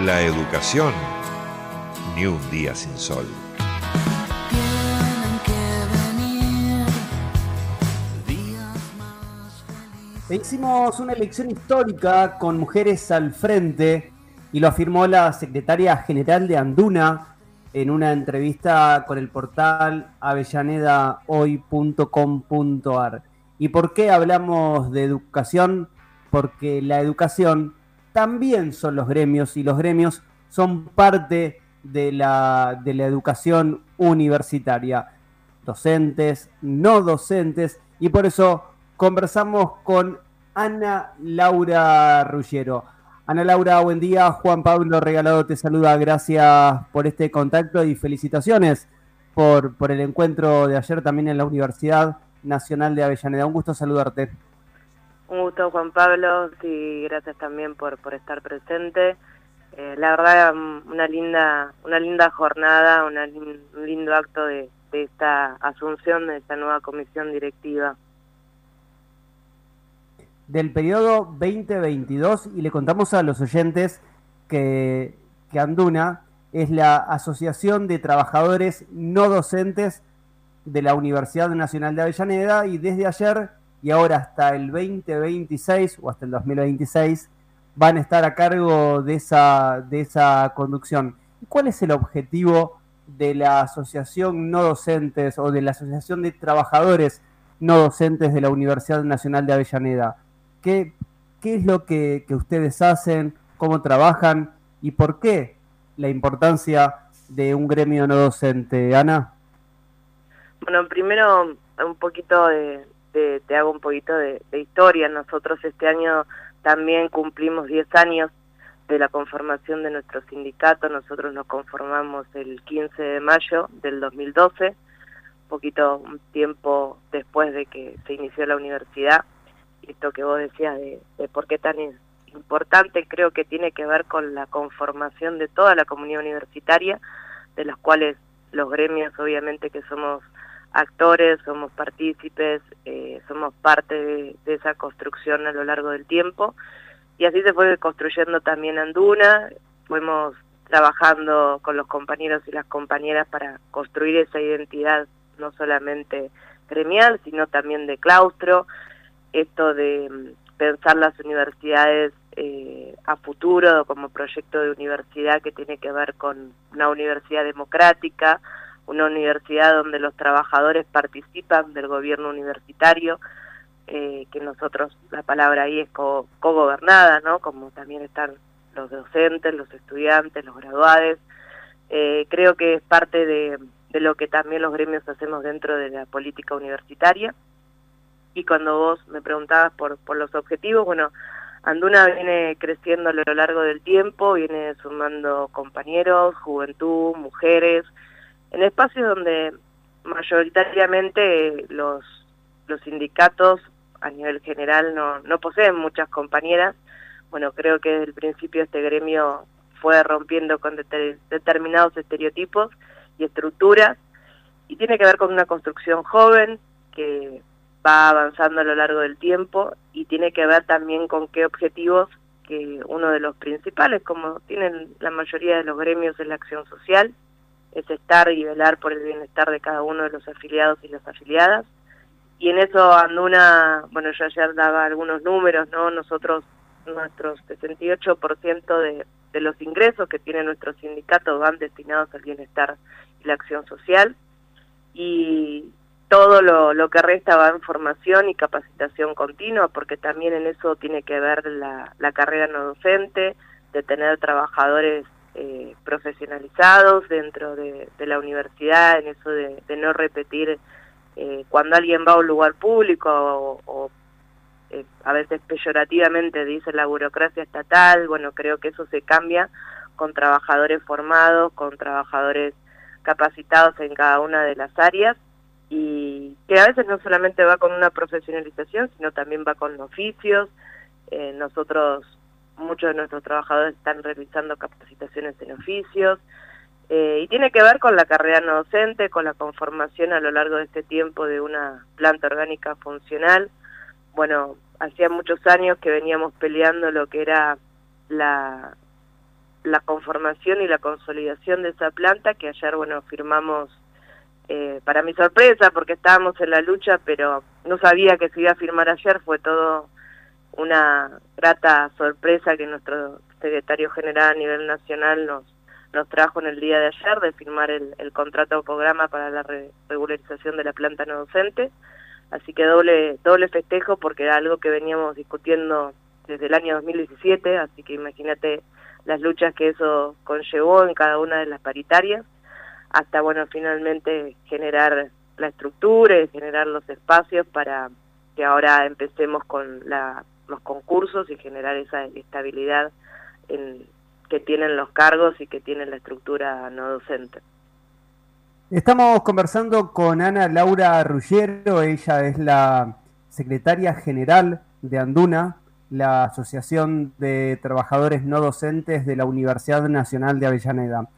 la educación, ni un día sin sol. Hicimos una elección histórica con mujeres al frente y lo afirmó la secretaria general de Anduna en una entrevista con el portal avellanedahoy.com.ar. ¿Y por qué hablamos de educación? Porque la educación también son los gremios y los gremios son parte de la, de la educación universitaria. Docentes, no docentes, y por eso conversamos con Ana Laura Ruggiero. Ana Laura, buen día. Juan Pablo Regalado te saluda. Gracias por este contacto y felicitaciones por, por el encuentro de ayer también en la Universidad Nacional de Avellaneda. Un gusto saludarte. Un gusto, Juan Pablo. Sí, gracias también por, por estar presente. Eh, la verdad, una linda, una linda jornada, un lindo acto de esta asunción de esta nueva comisión directiva del periodo 2022 y le contamos a los oyentes que, que Anduna es la Asociación de Trabajadores No Docentes de la Universidad Nacional de Avellaneda y desde ayer y ahora hasta el 2026 o hasta el 2026 van a estar a cargo de esa, de esa conducción. ¿Cuál es el objetivo de la Asociación No Docentes o de la Asociación de Trabajadores No Docentes de la Universidad Nacional de Avellaneda? ¿Qué, qué es lo que, ustedes hacen? ¿Cómo trabajan? ¿Y por qué la importancia de un gremio no docente? Ana. Bueno, primero un poquito de, te hago un poquito de, historia. Nosotros este año también cumplimos 10 años de la conformación de nuestro sindicato. Nosotros nos conformamos el 15 de mayo del 2012, un poquito tiempo después de que se inició la universidad esto que vos decías de, por qué tan importante, creo que tiene que ver con la conformación de toda la comunidad universitaria, de los cuales los gremios obviamente que somos actores, somos partícipes, eh, somos parte de, esa construcción a lo largo del tiempo. Y así se fue construyendo también Anduna, fuimos trabajando con los compañeros y las compañeras para construir esa identidad no solamente gremial, sino también de claustro, esto de mm, pensar las universidades eh, a futuro como proyecto de universidad que tiene que ver con una universidad democrática, una universidad donde los trabajadores participan del gobierno universitario, eh, que nosotros la palabra ahí es co-gobernada, ¿no? Como también están los docentes, los estudiantes, los graduados. Eh, creo que es parte de lo que también los gremios hacemos dentro de la política universitaria y cuando vos me preguntabas por, por los objetivos, bueno, Anduna viene creciendo a lo largo del tiempo, viene sumando compañeros, juventud, mujeres, en espacios donde mayoritariamente los, los sindicatos a nivel general no, no poseen muchas compañeras. Bueno, creo que desde el principio este gremio fue rompiendo con determinados estereotipos y estructuras y tiene que ver con una construcción joven que va avanzando a lo largo del tiempo y tiene que ver también con qué objetivos que uno de los principales, como tienen la mayoría de los gremios en la acción social, es estar y velar por el bienestar de cada uno de los afiliados y las afiliadas. Y en eso Anduna, bueno, yo ayer daba algunos números, ¿no? Nosotros, nuestros 68% de, de los ingresos que tiene nuestro sindicato van destinados al bienestar y la acción social. Y, todo lo, lo, que resta va en formación y capacitación continua, porque también en eso tiene que ver la, la carrera no docente, de tener trabajadores eh, profesionalizados dentro de, la universidad, en eso de, no repetir eh, cuando alguien va a un lugar público o, eh, a veces peyorativamente dice la burocracia estatal, bueno, creo que eso se cambia con trabajadores formados, con trabajadores capacitados en cada una de las áreas y que a veces no solamente va con una profesionalización, sino también va con oficios. Eh, nosotros, muchos de nuestros trabajadores están realizando capacitaciones en oficios, eh, y tiene que ver con la carrera no docente, con la conformación a lo largo de este tiempo de una planta orgánica funcional. Bueno, hacía muchos años que veníamos peleando lo que era la, la conformación y la consolidación de esa planta que ayer, bueno, firmamos eh, para mi sorpresa, porque estábamos en la lucha, pero no sabía que se iba a firmar ayer, fue todo una grata sorpresa que nuestro secretario general a nivel nacional nos, nos trajo en el día de ayer de firmar el, el contrato o programa para la regularización de la planta no docente. Así que doble, doble festejo porque era algo que veníamos discutiendo desde el año 2017, así que imagínate las luchas que eso conllevó en cada una de las paritarias, hasta, bueno, finalmente generar la estructura y generar los espacios para que ahora empecemos con la, los concursos y generar esa estabilidad en, que tienen los cargos y que tiene la estructura no docente. Estamos conversando con Ana Laura Ruggiero, ella es la secretaria general de Anduna, la Asociación de Trabajadores No Docentes de la Universidad Nacional de Avellaneda.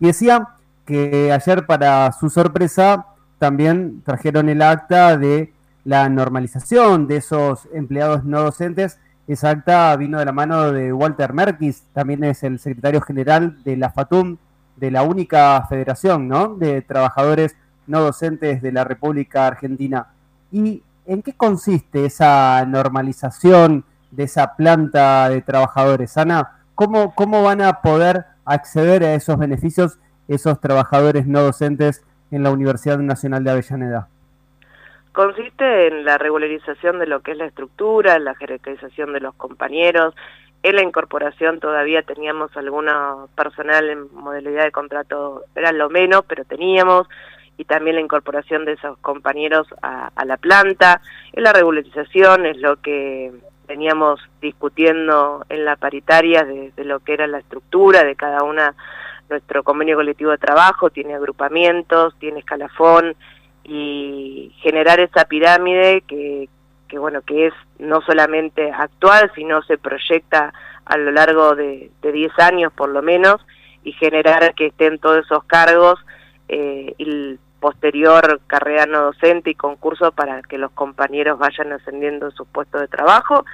Y decía que ayer, para su sorpresa, también trajeron el acta de la normalización de esos empleados no docentes. Esa acta vino de la mano de Walter Merkis, también es el secretario general de la FATUM, de la única federación ¿no? de trabajadores no docentes de la República Argentina. ¿Y en qué consiste esa normalización de esa planta de trabajadores? Ana, ¿cómo, cómo van a poder acceder a esos beneficios esos trabajadores no docentes en la Universidad Nacional de Avellaneda? Consiste en la regularización de lo que es la estructura, la jerarquización de los compañeros, en la incorporación todavía teníamos alguna personal en modalidad de contrato, era lo menos, pero teníamos, y también la incorporación de esos compañeros a, la planta. En la regularización es lo que veníamos discutiendo en la paritaria de, lo que era la estructura de cada una. Nuestro convenio colectivo de trabajo tiene agrupamientos, tiene escalafón y generar esa pirámide que, que bueno, que es no solamente actual, sino se proyecta a lo largo de, de 10 años por lo menos y generar que estén todos esos cargos eh, y posterior carrera no docente y concurso para que los compañeros vayan ascendiendo en sus puestos de trabajo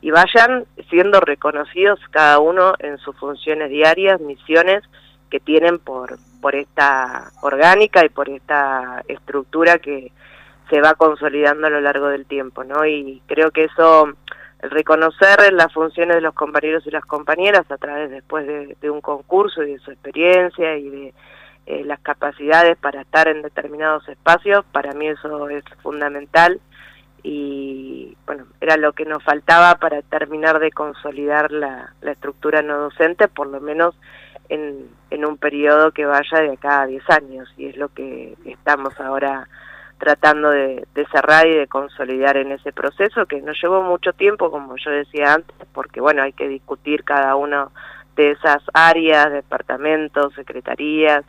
y vayan siendo reconocidos cada uno en sus funciones diarias, misiones que tienen por, por esta orgánica y por esta estructura que, se va consolidando a lo largo del tiempo, ¿no? Y creo que eso, el reconocer las funciones de los compañeros y las compañeras a través después de, un concurso y de su experiencia y de eh, las capacidades para estar en determinados espacios, para mí eso es fundamental y bueno, era lo que nos faltaba para terminar de consolidar la, la estructura no docente, por lo menos en, un periodo que vaya de acá a 10 años y es lo que estamos ahora tratando de, cerrar y de consolidar en ese proceso que nos llevó mucho tiempo, como yo decía antes, porque bueno, hay que discutir cada uno de esas áreas, departamentos, secretarías,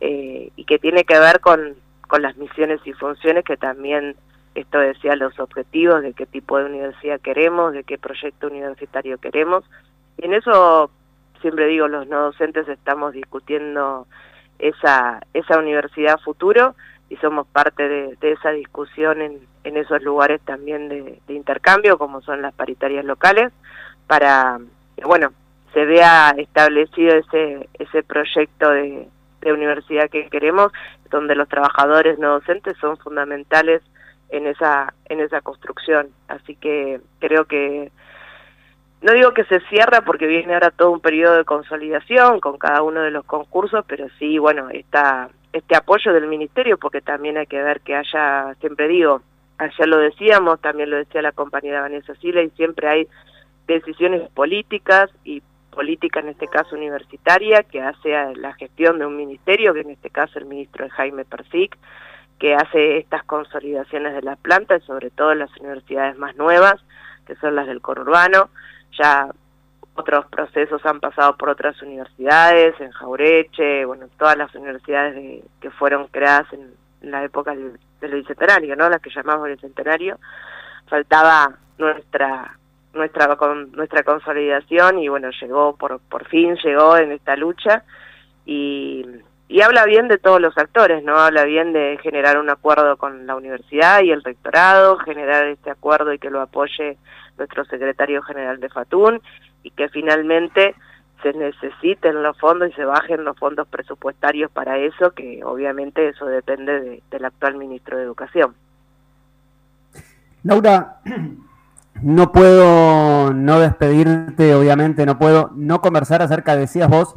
eh, y que tiene que ver con, con las misiones y funciones que también esto decía los objetivos de qué tipo de universidad queremos, de qué proyecto universitario queremos. Y en eso, siempre digo, los no docentes estamos discutiendo esa, esa universidad futuro y somos parte de, esa discusión en, en, esos lugares también de, intercambio, como son las paritarias locales, para que, bueno, se vea establecido ese, ese proyecto de, de universidad que queremos, donde los trabajadores no docentes son fundamentales en esa, en esa construcción. Así que creo que no digo que se cierra porque viene ahora todo un periodo de consolidación con cada uno de los concursos, pero sí, bueno, está este apoyo del ministerio, porque también hay que ver que haya, siempre digo, ayer lo decíamos, también lo decía la compañera Vanessa Sila, y siempre hay decisiones políticas y política en este caso universitaria que hace la gestión de un ministerio, que en este caso el ministro es Jaime Persic, que hace estas consolidaciones de las plantas, sobre todo en las universidades más nuevas, que son las del conurbano. Ya otros procesos han pasado por otras universidades, en Jaureche, bueno, todas las universidades que fueron creadas en, la época del, Bicentenario, ¿no? Las que llamamos el Centenario. Faltaba nuestra nuestra con, nuestra consolidación y bueno, llegó por por fin llegó en esta lucha y y habla bien de todos los actores, ¿no? Habla bien de generar un acuerdo con la universidad y el rectorado, generar este acuerdo y que lo apoye nuestro secretario general de FATUN y que finalmente se necesiten los fondos y se bajen los fondos presupuestarios para eso, que obviamente eso depende del actual ministro de Educación. Laura, no puedo no despedirte, obviamente, no puedo no conversar acerca, decías vos,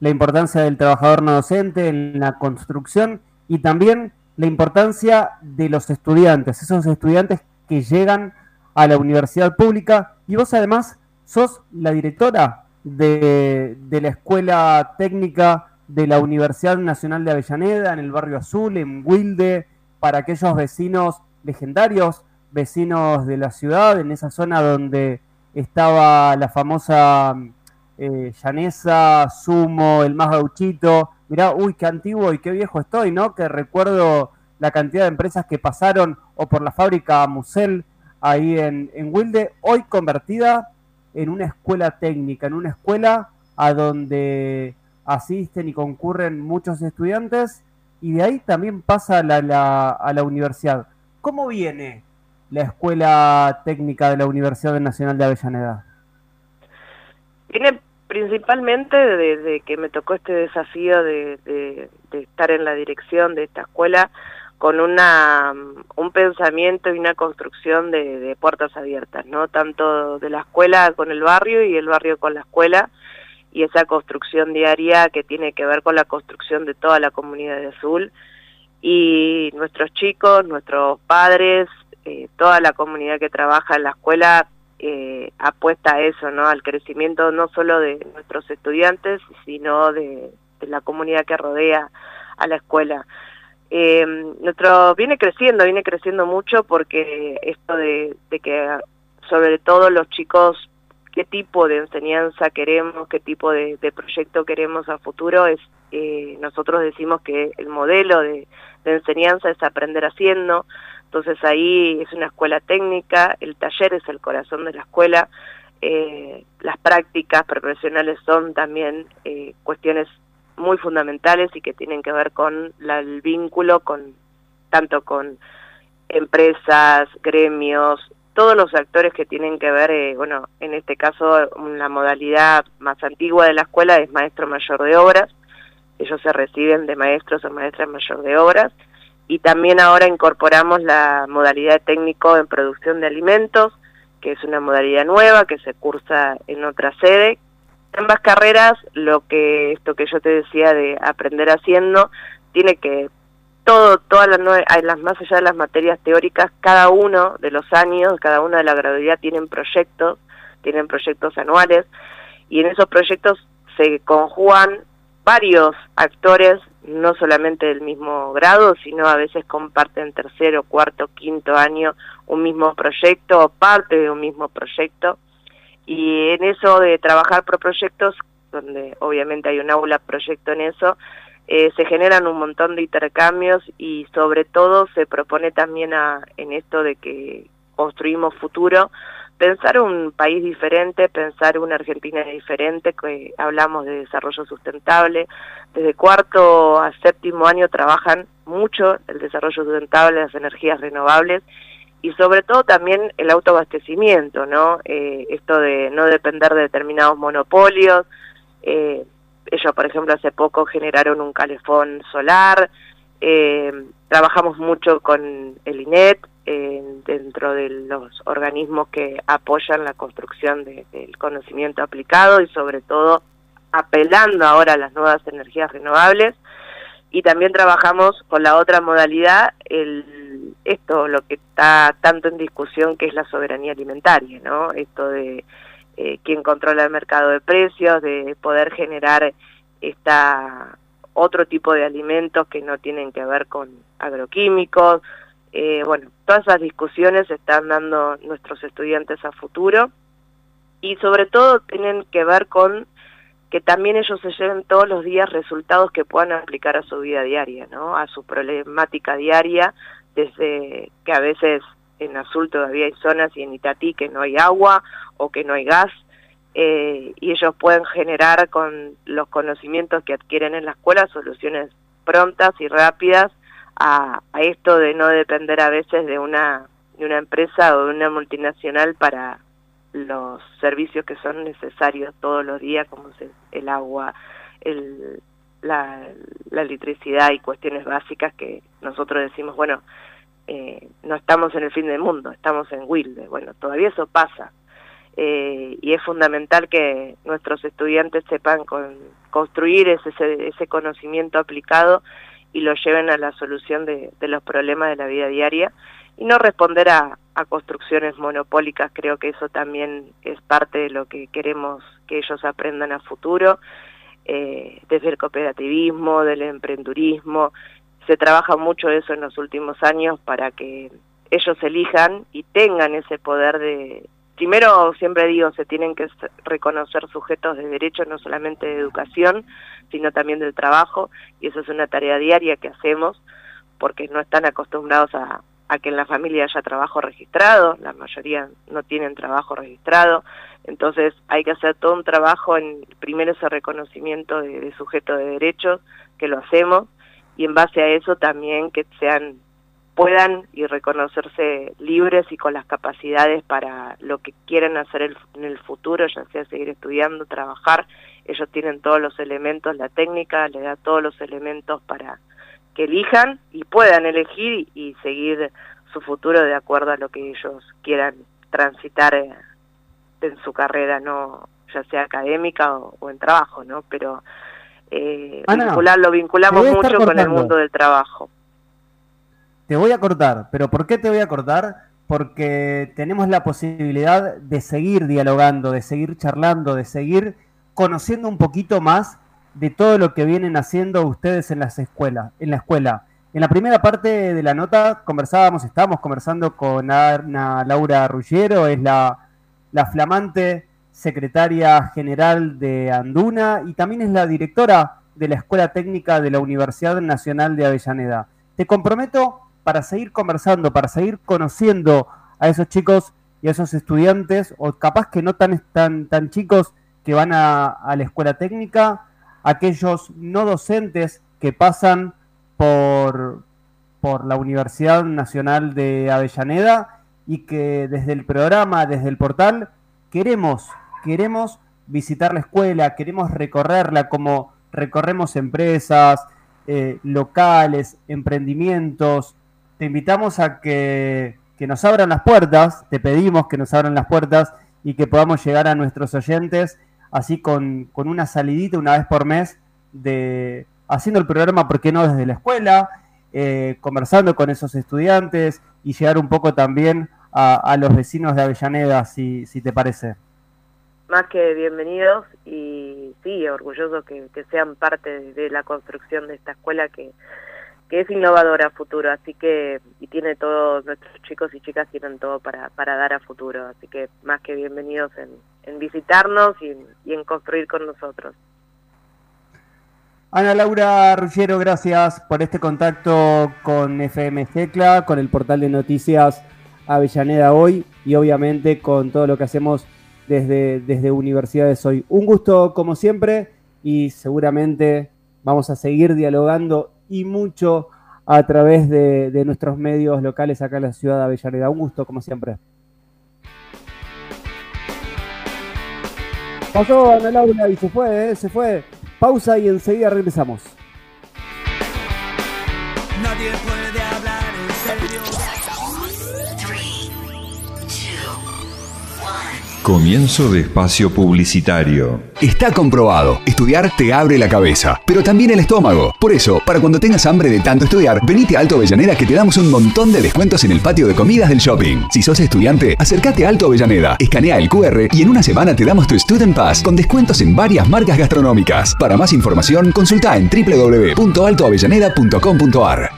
la importancia del trabajador no docente en la construcción y también la importancia de los estudiantes, esos estudiantes que llegan a la universidad pública y vos además sos la directora de, la Escuela Técnica de la Universidad Nacional de Avellaneda, en el barrio Azul, en Wilde, para aquellos vecinos legendarios, vecinos de la ciudad, en esa zona donde estaba la famosa eh, Llanesa, Sumo, el más gauchito. Mirá, uy, qué antiguo y qué viejo estoy, ¿no? Que recuerdo la cantidad de empresas que pasaron o por la fábrica Musel ahí en, en Wilde, hoy convertida en una escuela técnica, en una escuela a donde asisten y concurren muchos estudiantes y de ahí también pasa a la, a la universidad. ¿Cómo viene la Escuela Técnica de la Universidad Nacional de Avellaneda? Viene principalmente desde que me tocó este desafío de, de, estar en la dirección de esta escuela con una, un pensamiento y una construcción de, puertas abiertas, ¿no? Tanto de la escuela con el barrio y el barrio con la escuela, y esa construcción diaria que tiene que ver con la construcción de toda la comunidad de Azul. Y nuestros chicos, nuestros padres, eh, toda la comunidad que trabaja en la escuela eh, apuesta a eso, ¿no? Al crecimiento no solo de nuestros estudiantes, sino de la comunidad que rodea a la escuela. Eh, nuestro viene creciendo, viene creciendo mucho porque esto de, que sobre todo los chicos qué tipo de enseñanza queremos, qué tipo de, proyecto queremos a futuro, es eh, nosotros decimos que el modelo de, enseñanza es aprender haciendo, entonces ahí es una escuela técnica, el taller es el corazón de la escuela, eh, las prácticas profesionales son también eh, cuestiones muy fundamentales y que tienen que ver con el vínculo con tanto con empresas, gremios, todos los actores que tienen que ver, eh, bueno, en este caso la modalidad más antigua de la escuela es maestro mayor de obras, ellos se reciben de maestros o maestras mayor de obras, y también ahora incorporamos la modalidad técnico en producción de alimentos, que es una modalidad nueva que se cursa en otra sede, ambas carreras, lo que esto que yo te decía de aprender haciendo, tiene que todo, todas las, las más allá de las materias teóricas, cada uno de los años, cada una de la gradualidad tienen proyectos, tienen proyectos anuales, y en esos proyectos se conjugan varios actores, no solamente del mismo grado, sino a veces comparten tercero, cuarto, quinto año un mismo proyecto o parte de un mismo proyecto y en eso de trabajar por proyectos, donde obviamente hay un aula proyecto en eso, eh, se generan un montón de intercambios y sobre todo se propone también a, en esto de que construimos futuro, pensar un país diferente, pensar una Argentina diferente, que hablamos de desarrollo sustentable. Desde cuarto a séptimo año trabajan mucho el desarrollo sustentable, las energías renovables y sobre todo también el autoabastecimiento, ¿no? Eh, esto de no depender de determinados monopolios. Eh, ellos, por ejemplo, hace poco generaron un calefón solar. Eh, trabajamos mucho con el INET dentro de los organismos que apoyan la construcción del conocimiento aplicado y sobre todo apelando ahora a las nuevas energías renovables. Y también trabajamos con la otra modalidad, el esto lo que está tanto en discusión que es la soberanía alimentaria, ¿no? Esto de eh, quién controla el mercado de precios, de poder generar esta otro tipo de alimentos que no tienen que ver con agroquímicos. Eh, bueno, todas esas discusiones están dando nuestros estudiantes a futuro y sobre todo tienen que ver con que también ellos se lleven todos los días resultados que puedan aplicar a su vida diaria, ¿no? A su problemática diaria, desde que a veces en Azul todavía hay zonas y en Itatí que no hay agua o que no hay gas, eh, y ellos pueden generar con los conocimientos que adquieren en la escuela soluciones prontas y rápidas a, esto de no depender a veces de una, de una empresa o de una multinacional para, los servicios que son necesarios todos los días, como el agua, el, la, electricidad y cuestiones básicas que nosotros decimos, bueno, eh, no estamos en el fin del mundo, estamos en Wilde. Bueno, todavía eso pasa. Eh, y es fundamental que nuestros estudiantes sepan con, construir ese, ese conocimiento aplicado y lo lleven a la solución de, los problemas de la vida diaria y no responder a, a construcciones monopólicas, creo que eso también es parte de lo que queremos que ellos aprendan a futuro, eh, desde el cooperativismo, del emprendurismo, se trabaja mucho eso en los últimos años para que ellos elijan y tengan ese poder de, primero siempre digo, se tienen que reconocer sujetos de derecho no solamente de educación, sino también del trabajo, y eso es una tarea diaria que hacemos, porque no están acostumbrados a, a que en la familia haya trabajo registrado, la mayoría no tienen trabajo registrado, entonces hay que hacer todo un trabajo en primero ese reconocimiento de, sujeto de derechos, que lo hacemos, y en base a eso también que sean puedan y reconocerse libres y con las capacidades para lo que quieran hacer en el futuro, ya sea seguir estudiando, trabajar, ellos tienen todos los elementos, la técnica le da todos los elementos para que elijan y puedan elegir y seguir su futuro de acuerdo a lo que ellos quieran transitar en su carrera, no ya sea académica o, en trabajo, ¿no? Pero eh, lo vinculamos mucho con el mundo del trabajo. Te voy a cortar, pero ¿por qué te voy a cortar? Porque tenemos la posibilidad de seguir dialogando, de seguir charlando, de seguir conociendo un poquito más de todo lo que vienen haciendo ustedes en las escuelas, en la escuela. En la primera parte de la nota conversábamos, estábamos conversando con Ana Laura Ruggiero, es la, la flamante secretaria general de Anduna y también es la directora de la Escuela Técnica de la Universidad Nacional de Avellaneda. Te comprometo para seguir conversando, para seguir conociendo a esos chicos y a esos estudiantes, o capaz que no tan, tan, tan chicos que van a, a la escuela técnica, aquellos no docentes que pasan por, por la Universidad Nacional de Avellaneda y que desde el programa, desde el portal, queremos, queremos visitar la escuela, queremos recorrerla como recorremos empresas, eh, locales, emprendimientos. Te invitamos a que, que nos abran las puertas, te pedimos que nos abran las puertas y que podamos llegar a nuestros oyentes así con, una salidita una vez por mes de haciendo el programa, ¿por qué no desde la escuela? Eh, conversando con esos estudiantes y llegar un poco también a, los vecinos de Avellaneda, si, si te parece. Más que bienvenidos y sí, orgullosos que, que sean parte de la construcción de esta escuela que, que es innovadora a futuro, así que, y tiene todos nuestros chicos y chicas tienen todo para, para dar a futuro, así que más que bienvenidos en, en visitarnos y, en construir con nosotros. Ana Laura Ruggiero, gracias por este contacto con FM Tecla, con el portal de noticias Avellaneda Hoy y obviamente con todo lo que hacemos desde, desde Universidades Hoy. Un gusto como siempre y seguramente vamos a seguir dialogando y mucho a través de, nuestros medios locales acá en la ciudad de Avellaneda. Un gusto, como siempre. Pasó Ana Laura y se fue, ¿eh? se fue. Pausa y enseguida regresamos. Comienzo de espacio publicitario. Está comprobado, estudiar te abre la cabeza, pero también el estómago. Por eso, para cuando tengas hambre de tanto estudiar, venite a Alto Avellaneda que te damos un montón de descuentos en el patio de comidas del shopping. Si sos estudiante, acércate a Alto Avellaneda, escanea el QR y en una semana te damos tu Student Pass con descuentos en varias marcas gastronómicas. Para más información, consulta en www.altoavellaneda.com.ar.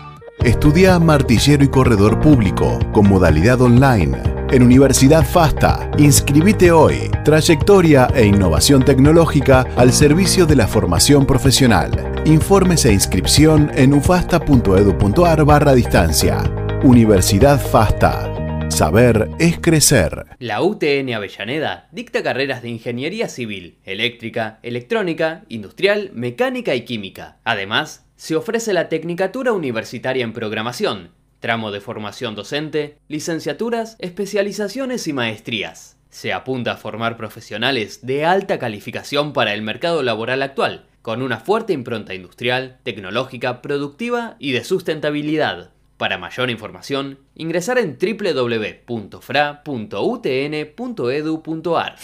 Estudia martillero y corredor público con modalidad online en Universidad FASTA. Inscribite hoy. Trayectoria e innovación tecnológica al servicio de la formación profesional. Informes e inscripción en ufasta.edu.ar barra distancia. Universidad FASTA. Saber es crecer. La UTN Avellaneda dicta carreras de ingeniería civil, eléctrica, electrónica, industrial, mecánica y química. Además, se ofrece la Tecnicatura Universitaria en Programación, tramo de formación docente, licenciaturas, especializaciones y maestrías. Se apunta a formar profesionales de alta calificación para el mercado laboral actual, con una fuerte impronta industrial, tecnológica, productiva y de sustentabilidad. Para mayor información, ingresar en www.fra.utn.edu.ar.